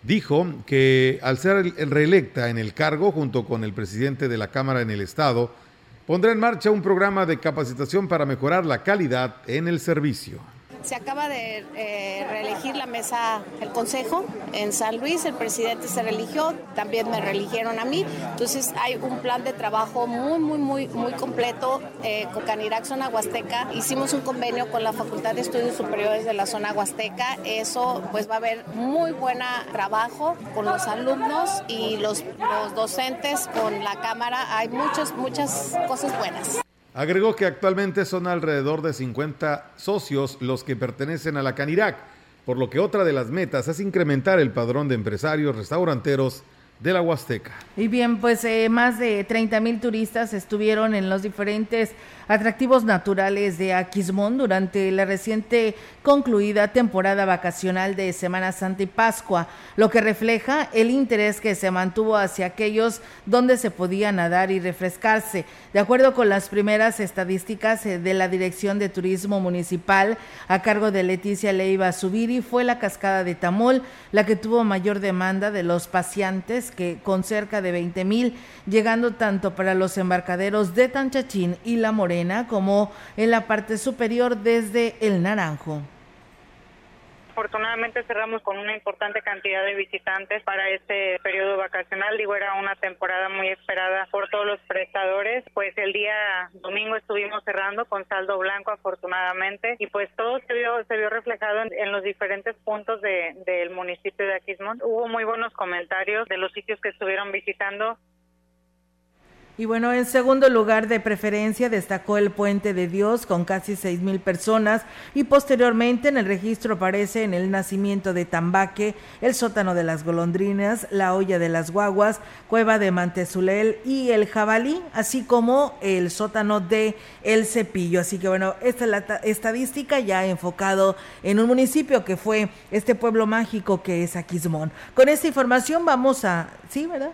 Dijo que al ser reelecta en el cargo, junto con el presidente de la Cámara en el Estado, pondrá en marcha un programa de capacitación para mejorar la calidad en el servicio. Se acaba de eh, reelegir la mesa, el consejo en San Luis, el presidente se religió, también me religieron a mí, entonces hay un plan de trabajo muy, muy, muy, muy completo eh, con Canirac Zona Huasteca. Hicimos un convenio con la Facultad de Estudios Superiores de la Zona Huasteca, eso pues va a haber muy buen trabajo con los alumnos y los, los docentes, con la Cámara, hay muchas, muchas cosas buenas. Agregó que actualmente son alrededor de 50 socios los que pertenecen a la Canirac, por lo que otra de las metas es incrementar el padrón de empresarios restauranteros de la Huasteca. Y bien, pues eh, más de 30 mil turistas estuvieron en los diferentes atractivos naturales de Aquismón durante la reciente concluida temporada vacacional de Semana Santa y Pascua, lo que refleja el interés que se mantuvo hacia aquellos donde se podía nadar y refrescarse. De acuerdo con las primeras estadísticas eh, de la Dirección de Turismo Municipal a cargo de Leticia Leiva Subiri, fue la cascada de Tamol la que tuvo mayor demanda de los paseantes, que con cerca de 20 mil, llegando tanto para los embarcaderos de Tanchachín y La Morena como en la parte superior desde el Naranjo afortunadamente cerramos con una importante cantidad de visitantes para este periodo vacacional. Digo, era una temporada muy esperada por todos los prestadores. Pues el día domingo estuvimos cerrando con saldo blanco, afortunadamente, y pues todo se vio, se vio reflejado en, los diferentes puntos del municipio de Aquismón. Hubo muy buenos comentarios de los sitios que estuvieron visitando y bueno, en segundo lugar de preferencia destacó el Puente de Dios con casi seis mil personas y posteriormente en el registro aparece en el nacimiento de Tambaque, el sótano de las golondrinas, la olla de las guaguas, cueva de Mantezulel y el jabalí, así como el sótano de El Cepillo. Así que bueno, esta es la estadística ya enfocado en un municipio que fue este pueblo mágico que es Aquismón. Con esta información vamos a, sí, ¿verdad?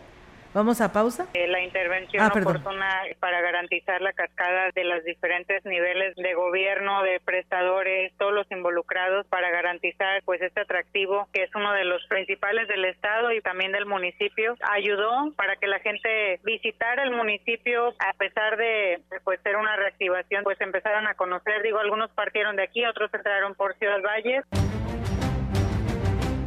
Vamos a pausa. Eh, la intervención ah, oportuna para garantizar la cascada de los diferentes niveles de gobierno, de prestadores, todos los involucrados para garantizar pues este atractivo que es uno de los principales del estado y también del municipio. Ayudó para que la gente visitara el municipio a pesar de pues ser una reactivación pues empezaron a conocer. Digo algunos partieron de aquí otros entraron por Ciudad Valles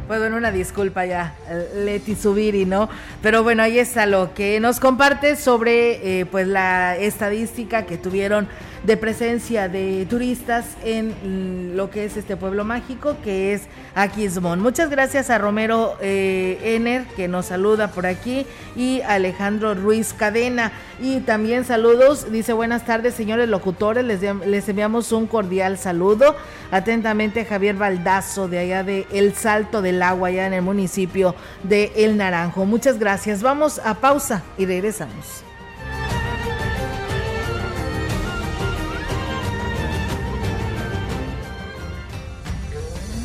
pues bueno, una disculpa ya, Leti Subiri, ¿no? Pero bueno, ahí está lo que nos comparte sobre eh, pues la estadística que tuvieron de presencia de turistas en lo que es este pueblo mágico que es Aquismón. Muchas gracias a Romero eh, Ener que nos saluda por aquí y Alejandro Ruiz Cadena. Y también saludos, dice buenas tardes señores locutores, les, les enviamos un cordial saludo. Atentamente Javier Baldazo de allá de El Salto del Agua, allá en el municipio de El Naranjo. Muchas gracias. Vamos a pausa y regresamos.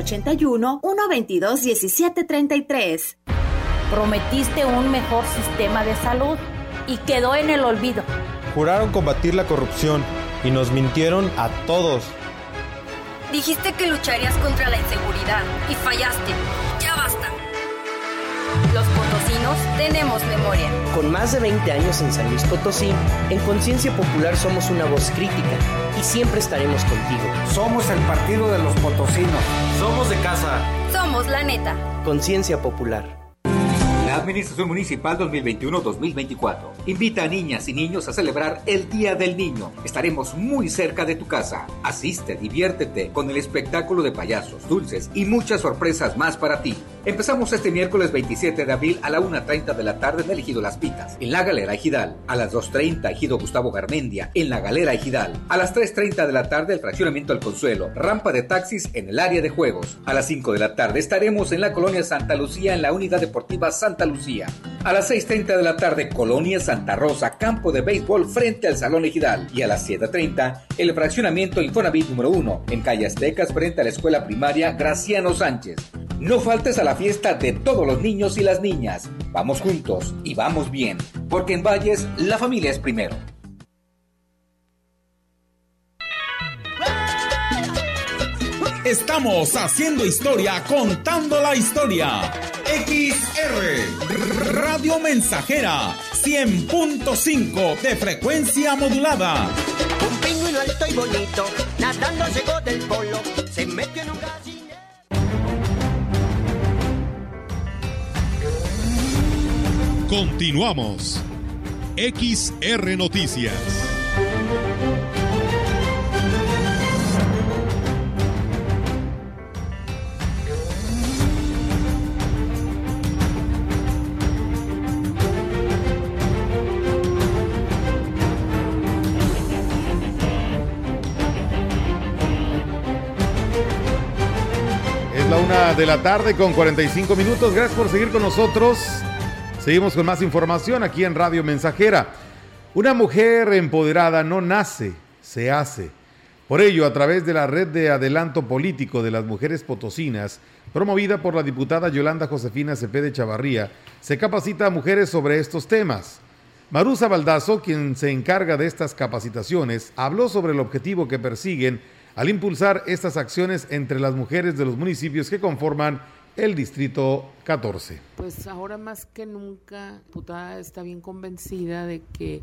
81 122 1733. Prometiste un mejor sistema de salud y quedó en el olvido. Juraron combatir la corrupción y nos mintieron a todos. Dijiste que lucharías contra la inseguridad y fallaste. Ya basta. Los potosinos tenemos memoria. Con más de 20 años en San Luis Potosí, en Conciencia Popular somos una voz crítica y siempre estaremos contigo. Somos el partido de los potosinos. Somos de casa. Somos la neta. Conciencia Popular. La Administración Municipal 2021-2024 invita a niñas y niños a celebrar el Día del Niño. Estaremos muy cerca de tu casa. Asiste, diviértete con el espectáculo de payasos, dulces y muchas sorpresas más para ti. Empezamos este miércoles 27 de abril a la 1.30 de la tarde en el Ejido Las Pitas, en la Galera Ejidal. A las 2.30 Ejido Gustavo Garmendia, en la Galera Ejidal. A las 3.30 de la tarde el fraccionamiento al Consuelo, rampa de taxis en el área de juegos. A las 5 de la tarde estaremos en la colonia Santa Lucía en la Unidad Deportiva Santa Lucía. A las 6.30 de la tarde Colonia Santa Rosa, campo de béisbol frente al Salón Ejidal. Y a las 7.30 el fraccionamiento Infonavit número 1 en Calle Aztecas frente a la escuela primaria Graciano Sánchez. No faltes a la fiesta de todos los niños y las niñas. Vamos juntos y vamos bien, porque en Valles la familia es primero. Estamos haciendo historia, contando la historia. XR Radio Mensajera 100.5 de frecuencia modulada. Un pingüino alto y bonito, nadando llegó del polo, se metió en un gallinero. Continuamos. XR Noticias. Es la una de la tarde con 45 minutos. Gracias por seguir con nosotros. Seguimos con más información aquí en Radio Mensajera. Una mujer empoderada no nace, se hace. Por ello, a través de la red de adelanto político de las mujeres potosinas, promovida por la diputada Yolanda Josefina Cepede Chavarría, se capacita a mujeres sobre estos temas. Marusa Baldazo, quien se encarga de estas capacitaciones, habló sobre el objetivo que persiguen al impulsar estas acciones entre las mujeres de los municipios que conforman el Distrito 14. Pues ahora más que nunca, diputada está bien convencida de que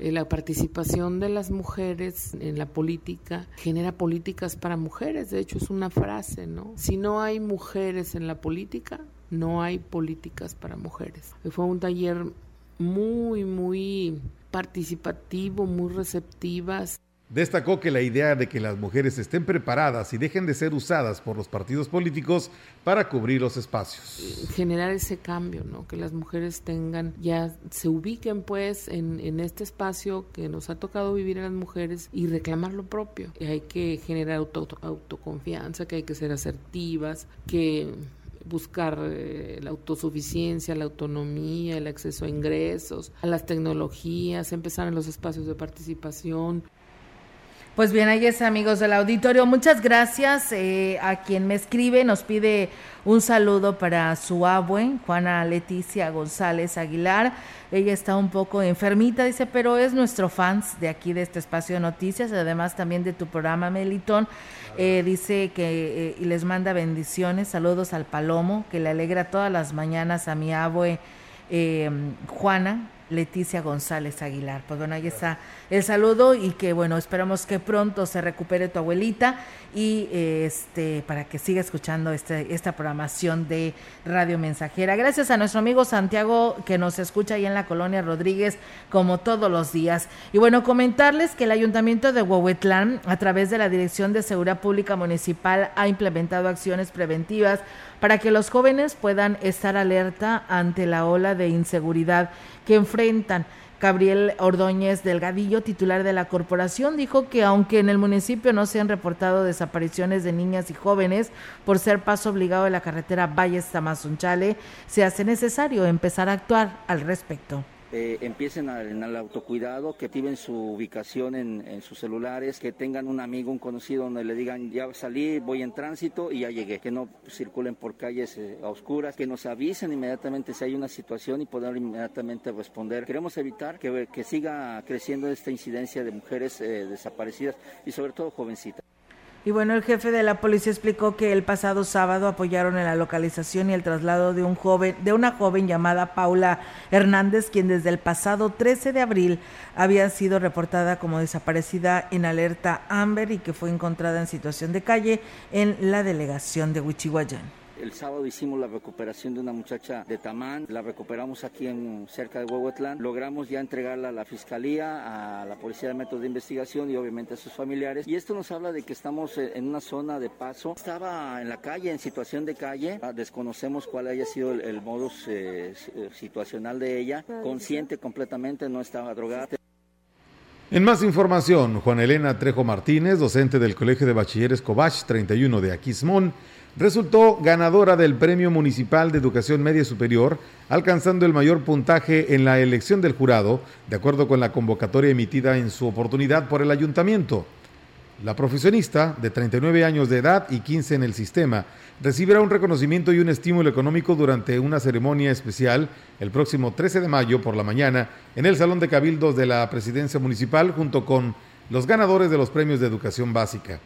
eh, la participación de las mujeres en la política genera políticas para mujeres. De hecho, es una frase, ¿no? Si no hay mujeres en la política, no hay políticas para mujeres. Fue un taller muy, muy participativo, muy receptivas. Destacó que la idea de que las mujeres estén preparadas y dejen de ser usadas por los partidos políticos para cubrir los espacios. Generar ese cambio, ¿no? Que las mujeres tengan, ya se ubiquen pues en, este espacio que nos ha tocado vivir a las mujeres y reclamar lo propio. Y hay que generar auto, autoconfianza, que hay que ser asertivas, que buscar eh, la autosuficiencia, la autonomía, el acceso a ingresos, a las tecnologías, empezar en los espacios de participación. Pues bien, ahí es amigos del auditorio. Muchas gracias eh, a quien me escribe, nos pide un saludo para su abue, Juana Leticia González Aguilar. Ella está un poco enfermita, dice, pero es nuestro fans de aquí, de este espacio de noticias, además también de tu programa Melitón. Eh, dice que eh, y les manda bendiciones, saludos al Palomo, que le alegra todas las mañanas a mi abue Juana Leticia González Aguilar. Pues bueno, ahí está el saludo y que bueno, esperamos que pronto se recupere tu abuelita y este para que siga escuchando este, esta programación de Radio Mensajera. Gracias a nuestro amigo Santiago que nos escucha ahí en la colonia Rodríguez como todos los días. Y bueno, comentarles que el Ayuntamiento de Huehuetlán a través de la Dirección de Seguridad Pública Municipal ha implementado acciones preventivas para que los jóvenes puedan estar alerta ante la ola de inseguridad que enfrentan. Gabriel Ordóñez Delgadillo, titular de la corporación, dijo que aunque en el municipio no se han reportado desapariciones de niñas y jóvenes por ser paso obligado de la carretera Valles Tamazunchale, se hace necesario empezar a actuar al respecto eh, empiecen en el autocuidado, que activen su ubicación en, sus celulares, que tengan un amigo, un conocido donde le digan ya salí, voy en tránsito y ya llegué, que no circulen por calles eh, oscuras, que nos avisen inmediatamente si hay una situación y poder inmediatamente responder. Queremos evitar que, que siga creciendo esta incidencia de mujeres eh, desaparecidas y sobre todo jovencitas. Y bueno, el jefe de la policía explicó que el pasado sábado apoyaron en la localización y el traslado de un joven, de una joven llamada Paula Hernández, quien desde el pasado 13 de abril había sido reportada como desaparecida en alerta Amber y que fue encontrada en situación de calle en la delegación de Huichihuayán. El sábado hicimos la recuperación de una muchacha de Tamán, la recuperamos aquí en cerca de Huehuetlán. Logramos ya entregarla a la fiscalía, a la policía de métodos de investigación y obviamente a sus familiares. Y esto nos habla de que estamos en una zona de paso. Estaba en la calle, en situación de calle. Ah, desconocemos cuál haya sido el, modus eh, eh, situacional de ella. Consciente completamente, no estaba drogada. En más información, Juan Elena Trejo Martínez, docente del Colegio de Bachilleres Cobach 31 de Aquismón, resultó ganadora del Premio Municipal de Educación Media Superior, alcanzando el mayor puntaje en la elección del jurado, de acuerdo con la convocatoria emitida en su oportunidad por el ayuntamiento. La profesionista, de 39 años de edad y 15 en el sistema, recibirá un reconocimiento y un estímulo económico durante una ceremonia especial el próximo 13 de mayo por la mañana en el Salón de Cabildos de la Presidencia Municipal junto con los ganadores de los premios de educación básica.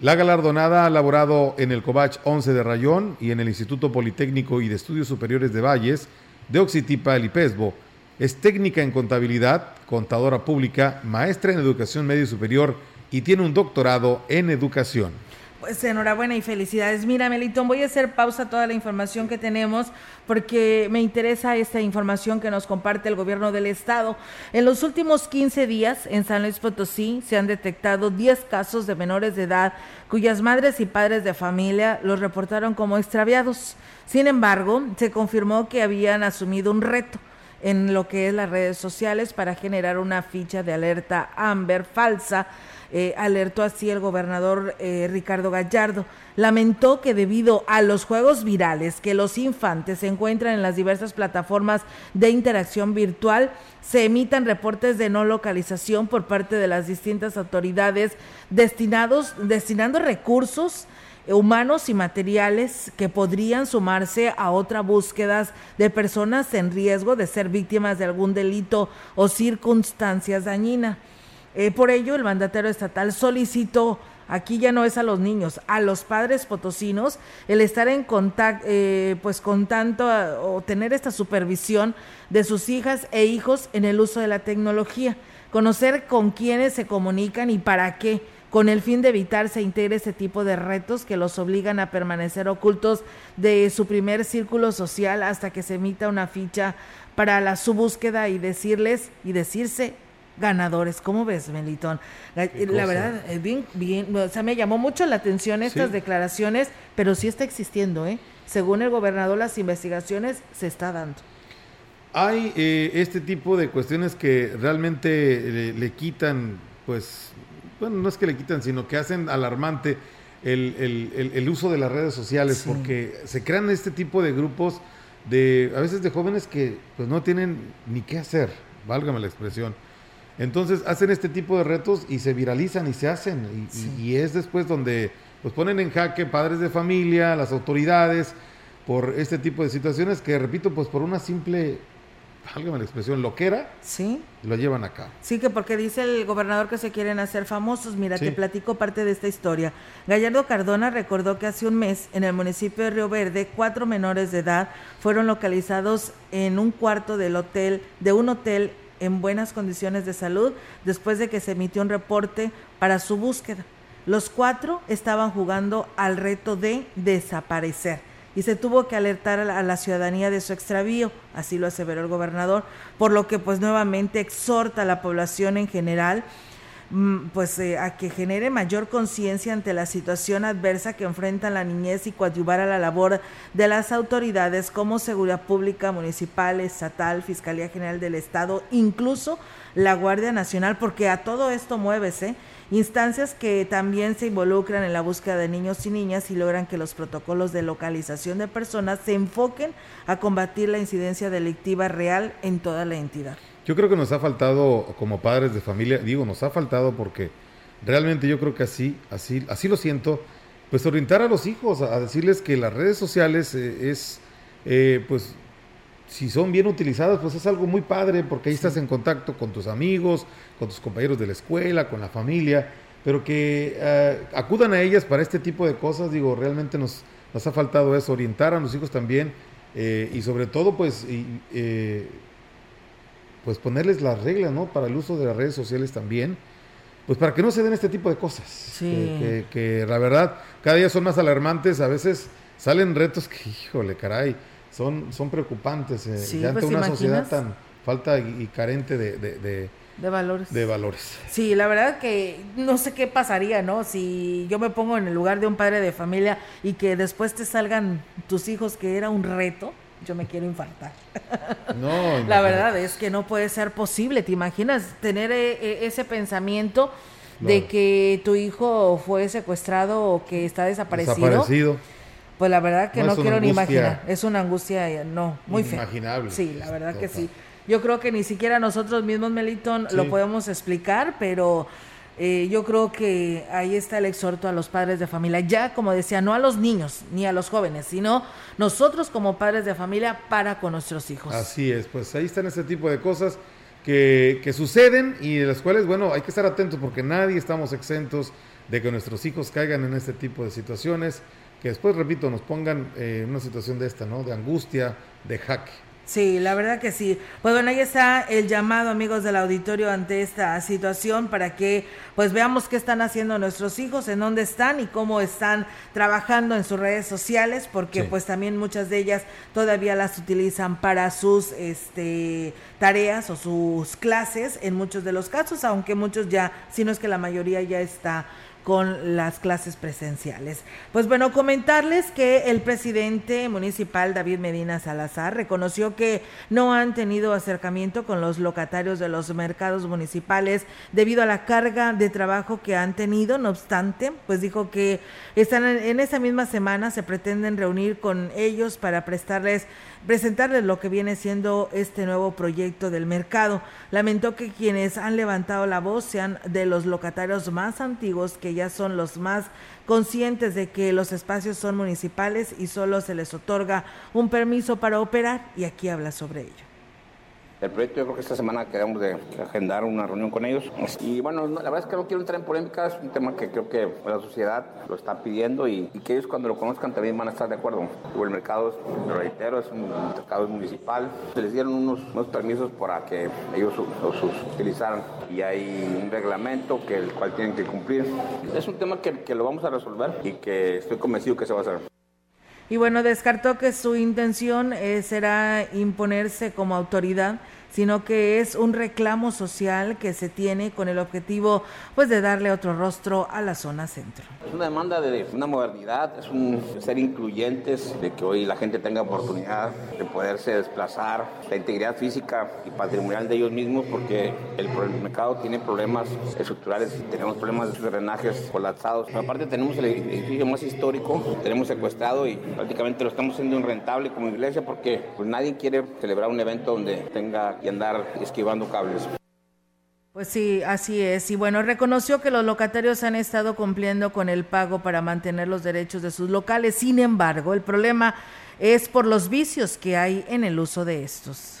La galardonada ha laborado en el Covach 11 de Rayón y en el Instituto Politécnico y de Estudios Superiores de Valles, de Oxitipa, el IPESBO. Es técnica en contabilidad, contadora pública, maestra en educación medio superior y tiene un doctorado en educación. Pues enhorabuena y felicidades. Mira, Melitón, voy a hacer pausa toda la información que tenemos porque me interesa esta información que nos comparte el gobierno del estado. En los últimos 15 días en San Luis Potosí se han detectado 10 casos de menores de edad cuyas madres y padres de familia los reportaron como extraviados. Sin embargo, se confirmó que habían asumido un reto en lo que es las redes sociales para generar una ficha de alerta Amber falsa eh, alertó así el gobernador eh, Ricardo Gallardo. Lamentó que debido a los juegos virales que los infantes se encuentran en las diversas plataformas de interacción virtual, se emitan reportes de no localización por parte de las distintas autoridades destinados, destinando recursos humanos y materiales que podrían sumarse a otras búsquedas de personas en riesgo de ser víctimas de algún delito o circunstancias dañinas. Eh, por ello, el mandatario estatal solicitó, aquí ya no es a los niños, a los padres potosinos, el estar en contacto, eh, pues con tanto, o tener esta supervisión de sus hijas e hijos en el uso de la tecnología, conocer con quiénes se comunican y para qué, con el fin de evitar se integre ese tipo de retos que los obligan a permanecer ocultos de su primer círculo social hasta que se emita una ficha para la, su búsqueda y decirles y decirse ganadores. ¿Cómo ves, Melitón? La, verdad, eh, bien, bien, o sea, me llamó mucho la atención estas declaraciones, pero sí está existiendo, ¿eh? Según el gobernador, las investigaciones se está dando. Hay eh, este tipo de cuestiones que realmente le, quitan, pues, bueno, no es que le quitan, sino que hacen alarmante el, uso de las redes sociales, porque se crean este tipo de grupos de, a veces de jóvenes que pues no tienen ni qué hacer, válgame la expresión Entonces hacen este tipo de retos y se viralizan y se hacen. Y, y es después donde pues ponen en jaque padres de familia, las autoridades, por este tipo de situaciones que, repito, pues por una simple válgame la expresión, loquera, sí. lo llevan acá. Sí, que porque dice el gobernador que se quieren hacer famosos. Mira, te platico parte de esta historia. Gallardo Cardona recordó que hace un mes en el municipio de Río Verde, cuatro menores de edad fueron localizados en un cuarto del hotel, de un hotel en buenas condiciones de salud, después de que se emitió un reporte para su búsqueda. Los cuatro estaban jugando al reto de desaparecer y se tuvo que alertar a la, ciudadanía de su extravío, así lo aseveró el gobernador, por lo que pues nuevamente exhorta a la población en general pues eh, a que genere mayor conciencia ante la situación adversa que enfrenta la niñez y coadyuvar a la labor de las autoridades como Seguridad Pública Municipal, Estatal, Fiscalía General del Estado, incluso la Guardia Nacional, porque a todo esto muévese instancias que también se involucran en la búsqueda de niños y niñas y logran que los protocolos de localización de personas se enfoquen a combatir la incidencia delictiva real en toda la entidad. Yo creo que nos ha faltado como padres de familia, digo, nos ha faltado porque realmente yo creo que así, así, así lo siento, pues orientar a los hijos, a, decirles que las redes sociales eh, es, eh, pues si son bien utilizadas, pues es algo muy padre porque ahí estás en contacto con tus amigos, con tus compañeros de la escuela, con la familia, pero que eh, acudan a ellas para este tipo de cosas, digo, realmente nos, nos ha faltado eso, orientar a los hijos también y sobre todo pues, eh, pues ponerles las reglas, ¿no? Para el uso de las redes sociales también, pues para que no se den este tipo de cosas, sí. que, que la verdad cada día son más alarmantes, a veces salen retos que, híjole, caray, son, son preocupantes eh, ante pues, una sociedad tan falta y, carente de, de, valores. De valores. Sí, la verdad que no sé qué pasaría, ¿no? Si yo me pongo en el lugar de un padre de familia y que después te salgan tus hijos que era un reto, yo me quiero infartar. No, [LAUGHS] la verdad es que no puede ser posible. ¿Te imaginas tener eh, eh, ese pensamiento de que tu hijo fue secuestrado o que está desaparecido? Desaparecido pues la verdad que no, quiero ni imaginar. Es una angustia, eh, no, muy fea. Sí, la verdad que sí. Yo creo que ni siquiera nosotros mismos, Meliton, lo podemos explicar, pero eh, yo creo que ahí está el exhorto a los padres de familia. Ya, como decía, no a los niños ni a los jóvenes, sino nosotros como padres de familia para con nuestros hijos. Así es, pues ahí están ese tipo de cosas que, que suceden y de las cuales, bueno, hay que estar atentos porque nadie estamos exentos de que nuestros hijos caigan en este tipo de situaciones que después, repito, nos pongan en eh, una situación de esta, ¿no? De angustia, de jaque. Sí, la verdad que sí. Pues bueno, ahí está el llamado, amigos del auditorio, ante esta situación para que pues veamos qué están haciendo nuestros hijos, en dónde están y cómo están trabajando en sus redes sociales, porque pues también muchas de ellas todavía las utilizan para sus este tareas o sus clases en muchos de los casos, aunque muchos ya, si no es que la mayoría ya está con las clases presenciales. Pues bueno, comentarles que el presidente municipal David Medina Salazar reconoció que no han tenido acercamiento con los locatarios de los mercados municipales debido a la carga de trabajo que han tenido. No obstante, pues dijo que están en, esa misma semana se pretenden reunir con ellos para prestarles presentarles lo que viene siendo este nuevo proyecto del mercado. Lamentó que quienes han levantado la voz sean de los locatarios más antiguos, que ya son los más conscientes de que los espacios son municipales y solo se les otorga un permiso para operar y aquí habla sobre ello. El proyecto yo creo que esta semana queremos de agendar una reunión con ellos. Y bueno, la verdad es que no quiero entrar en polémica, es un tema que creo que la sociedad lo está pidiendo y, que ellos cuando lo conozcan también van a estar de acuerdo. el mercado, lo reitero, es un mercado municipal. Se les dieron unos, permisos para que ellos los utilizaran y hay un reglamento que el cual tienen que cumplir. Es un tema que lo vamos a resolver y que estoy convencido que se va a hacer. Y bueno, descartó que su intención eh, será imponerse como autoridad sino que es un reclamo social que se tiene con el objetivo pues de darle otro rostro a la zona centro. Es una demanda de una modernidad, es un ser incluyentes, de que hoy la gente tenga oportunidad de poderse desplazar, la integridad física y patrimonial de ellos mismos, porque el, mercado tiene problemas estructurales, tenemos problemas de drenajes colapsados. aparte tenemos el edificio más histórico, tenemos secuestrado y prácticamente lo estamos haciendo irrentable como iglesia porque pues, nadie quiere celebrar un evento donde tenga y andar esquivando cables. Pues sí, así es. Y bueno, reconoció que los locatarios han estado cumpliendo con el pago para mantener los derechos de sus locales. Sin embargo, el problema es por los vicios que hay en el uso de estos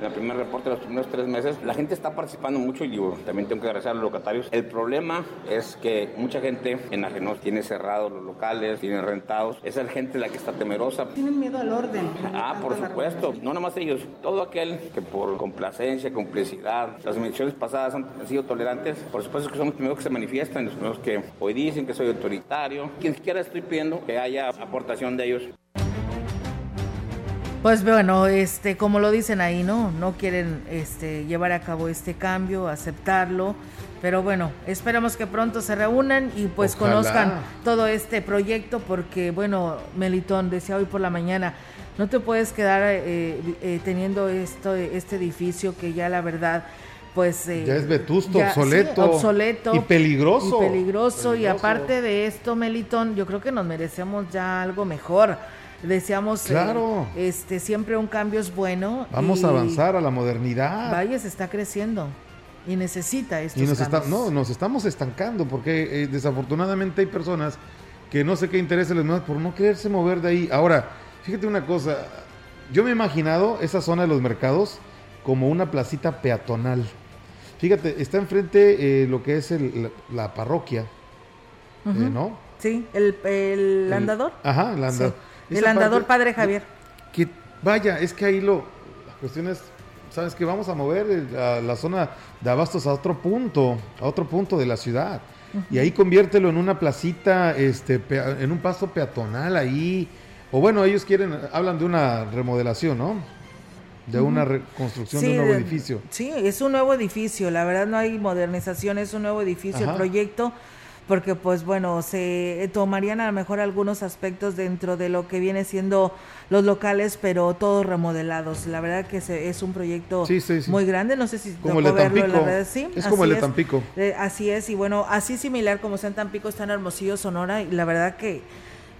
en el primer reporte de los primeros tres meses, la gente está participando mucho y digo, también tengo que agradecer a los locatarios. El problema es que mucha gente en Agenos tiene cerrados los locales, tiene rentados. Esa es gente la que está temerosa. Tienen miedo al orden. Ah, por supuesto. No nada más ellos. Todo aquel que por complacencia, complicidad, las menciones pasadas han, sido tolerantes, por supuesto que son los primeros que se manifiestan, los primeros que hoy dicen que soy autoritario. Quien siquiera estoy pidiendo que haya aportación de ellos. Pues bueno, este, como lo dicen ahí, ¿no? No quieren este, llevar a cabo este cambio, aceptarlo. Pero bueno, esperamos que pronto se reúnan y pues conozcan todo este proyecto porque, bueno, Melitón decía hoy por la mañana, no te puedes quedar eh, eh, teniendo esto, este edificio que ya la verdad pues eh, ya es vetusto, obsoleto, obsoleto y peligroso. Y peligroso y aparte de esto, Melitón, yo creo que nos merecemos ya algo mejor Deseamos eh, claro. este siempre un cambio es bueno. Vamos a avanzar a la modernidad. Valles está creciendo y necesita estos y nos no, nos estamos estancando porque eh, desafortunadamente hay personas que no sé qué interés les mueve por no quererse mover de ahí. Ahora, fíjate una cosa, yo me he imaginado esa zona de los mercados como una placita peatonal. Fíjate, está enfrente eh, lo que es la, parroquia, ¿no? Sí, el, andador. Ajá, el andador. El andador Padre Javier. Que vaya, es que ahí lo. La cuestión es, ¿sabes que Vamos a mover la zona de abastos a otro punto, a otro punto de la ciudad. Y ahí conviértelo en una placita, este, en un paso peatonal ahí. O bueno, ellos quieren, hablan de una remodelación, ¿no? De una reconstrucción de un nuevo edificio. Sí, es un nuevo edificio. La verdad no hay modernización, es un nuevo edificio. El proyecto porque pues bueno, se tomarían a lo mejor algunos aspectos dentro de lo que viene siendo los locales, pero todos remodelados. La verdad que es un proyecto muy grande, no sé si como el verlo, la verdad, sí. Es como el de Tampico. Eh, así es, y bueno, así similar como está en Tampico, está en Hermosillo, Sonora, y la verdad que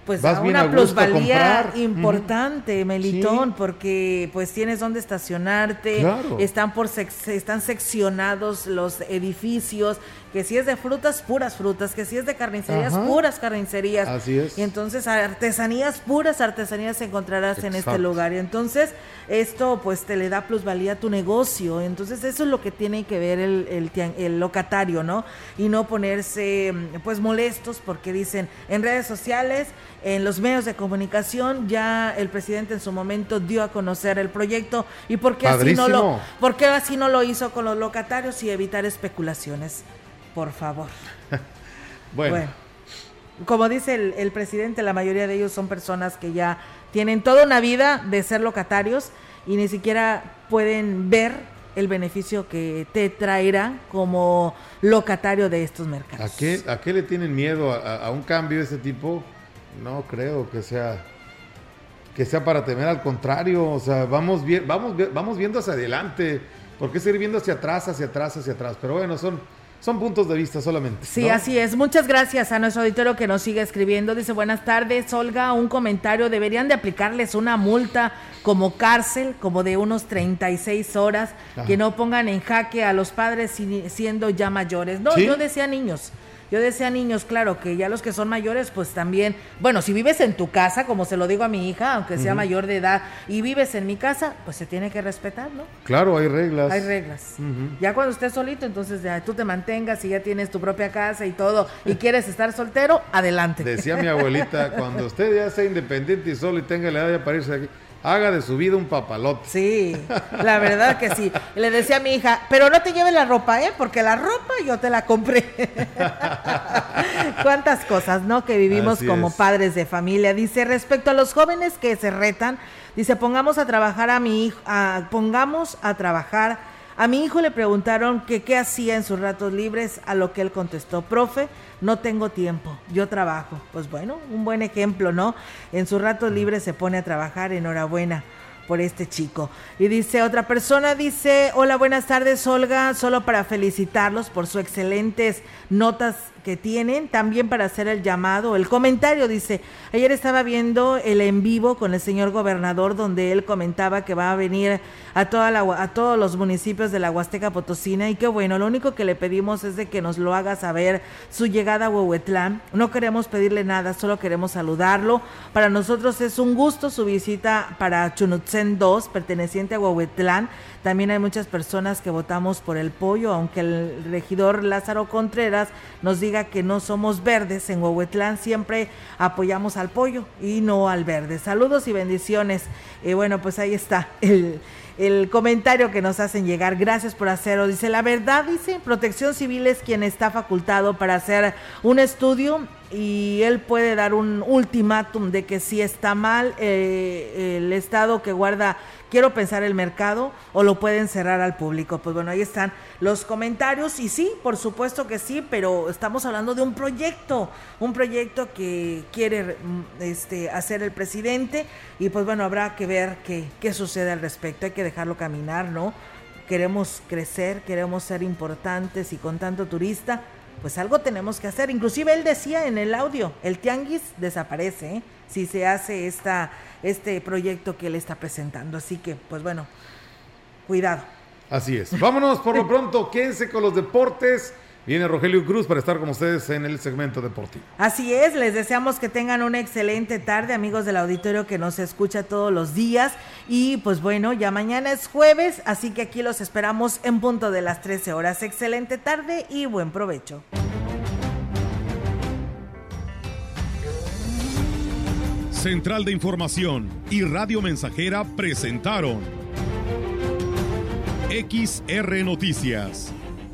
pues una plusvalía importante, Melitón, porque pues tienes donde estacionarte, están por están seccionados los edificios, que si es de frutas, puras frutas, que si es de carnicerías, puras carnicerías. Así es. Y entonces artesanías, puras artesanías encontrarás en este lugar. Y entonces esto pues te le da plusvalía a tu negocio. Entonces eso es lo que tiene que ver el, el, el locatario, ¿no? Y no ponerse pues molestos porque dicen en redes sociales, en los medios de comunicación, ya el presidente en su momento dio a conocer el proyecto y por qué así no lo, por qué así no lo hizo con los locatarios y evitar especulaciones por favor. [LAUGHS] bueno. Como dice el, presidente, la mayoría de ellos son personas que ya tienen toda una vida de ser locatarios y ni siquiera pueden ver el beneficio que te traerá como locatario de estos mercados. ¿A qué, a qué le tienen miedo a, un cambio de ese tipo? No creo que sea que sea para temer, al contrario, o sea, vamos, bien, vamos, vamos viendo hacia adelante, ¿por qué seguir viendo hacia atrás, hacia atrás, hacia atrás? Pero bueno, son son puntos de vista solamente. Sí, así es. Muchas gracias a nuestro auditorio que nos sigue escribiendo. Dice, buenas tardes, Olga, un comentario. Deberían de aplicarles una multa como cárcel, como de unos 36 horas, que no pongan en jaque a los padres siendo ya mayores. No, yo decía niños. Yo decía niños, claro, que ya los que son mayores, pues también, bueno, si vives en tu casa, como se lo digo a mi hija, aunque sea mayor de edad, y vives en mi casa, pues se tiene que respetar, ¿no? Claro, hay reglas. Hay reglas. Ya cuando estés solito, entonces ya tú te mantengas y ya tienes tu propia casa y todo, y quieres estar soltero, adelante. Decía mi abuelita, [LAUGHS] cuando usted ya sea independiente y solo y tenga la edad de aparecerse aquí, haga de su vida un papalote. Sí, la verdad que sí. Le decía a mi hija, pero no te lleves la ropa, ¿eh? Porque la ropa yo te la compré. [LAUGHS] Cuántas cosas, ¿no? Que vivimos como padres de familia. Dice, respecto a los jóvenes que se retan, dice, pongamos a trabajar a mi hijo, pongamos a trabajar a mi hijo le preguntaron que qué hacía en sus ratos libres, a lo que él contestó, profe, no tengo tiempo, yo trabajo. Pues bueno, un buen ejemplo, ¿no? En sus ratos libres se pone a trabajar, enhorabuena por este chico. Y dice otra persona, dice, hola, buenas tardes Olga, solo para felicitarlos por sus excelentes notas que tienen, también para hacer el llamado, el comentario, dice, ayer estaba viendo el en vivo con el señor gobernador donde él comentaba que va a venir a, toda la, a todos los municipios de la Huasteca Potosina y que bueno, lo único que le pedimos es de que nos lo haga saber su llegada a Huehuetlán, no queremos pedirle nada, solo queremos saludarlo, para nosotros es un gusto su visita para Chunutzen 2, perteneciente a Huehuetlán, también hay muchas personas que votamos por el pollo, aunque el regidor Lázaro Contreras nos diga que no somos verdes en Huehuetlán, siempre apoyamos al pollo y no al verde. Saludos y bendiciones. Y bueno, pues ahí está el, el comentario que nos hacen llegar. Gracias por hacerlo. Dice, la verdad, dice, Protección Civil es quien está facultado para hacer un estudio y él puede dar un ultimátum de que si está mal eh, el estado que guarda quiero pensar el mercado o lo pueden cerrar al público. Pues bueno, ahí están los comentarios y sí, por supuesto que sí, pero estamos hablando de un proyecto, un proyecto que quiere mm, este, hacer el presidente y pues bueno, habrá que ver qué, qué sucede al respecto, hay que dejarlo caminar, ¿no? Queremos crecer, queremos ser importantes y con tanto turista, pues algo tenemos que hacer. Inclusive él decía en el audio, el tianguis desaparece ¿eh? si se hace esta, este proyecto que él está presentando. Así que, pues bueno, cuidado. Así es. Vámonos por lo pronto, quédense con los deportes. Viene Rogelio Cruz para estar con ustedes en el segmento deportivo. Así es, les deseamos que tengan una excelente tarde, amigos del auditorio que nos escucha todos los días. Y pues bueno, ya mañana es jueves, así que aquí los esperamos en punto de las 13 horas. Excelente tarde y buen provecho. Central de Información y Radio Mensajera presentaron XR Noticias.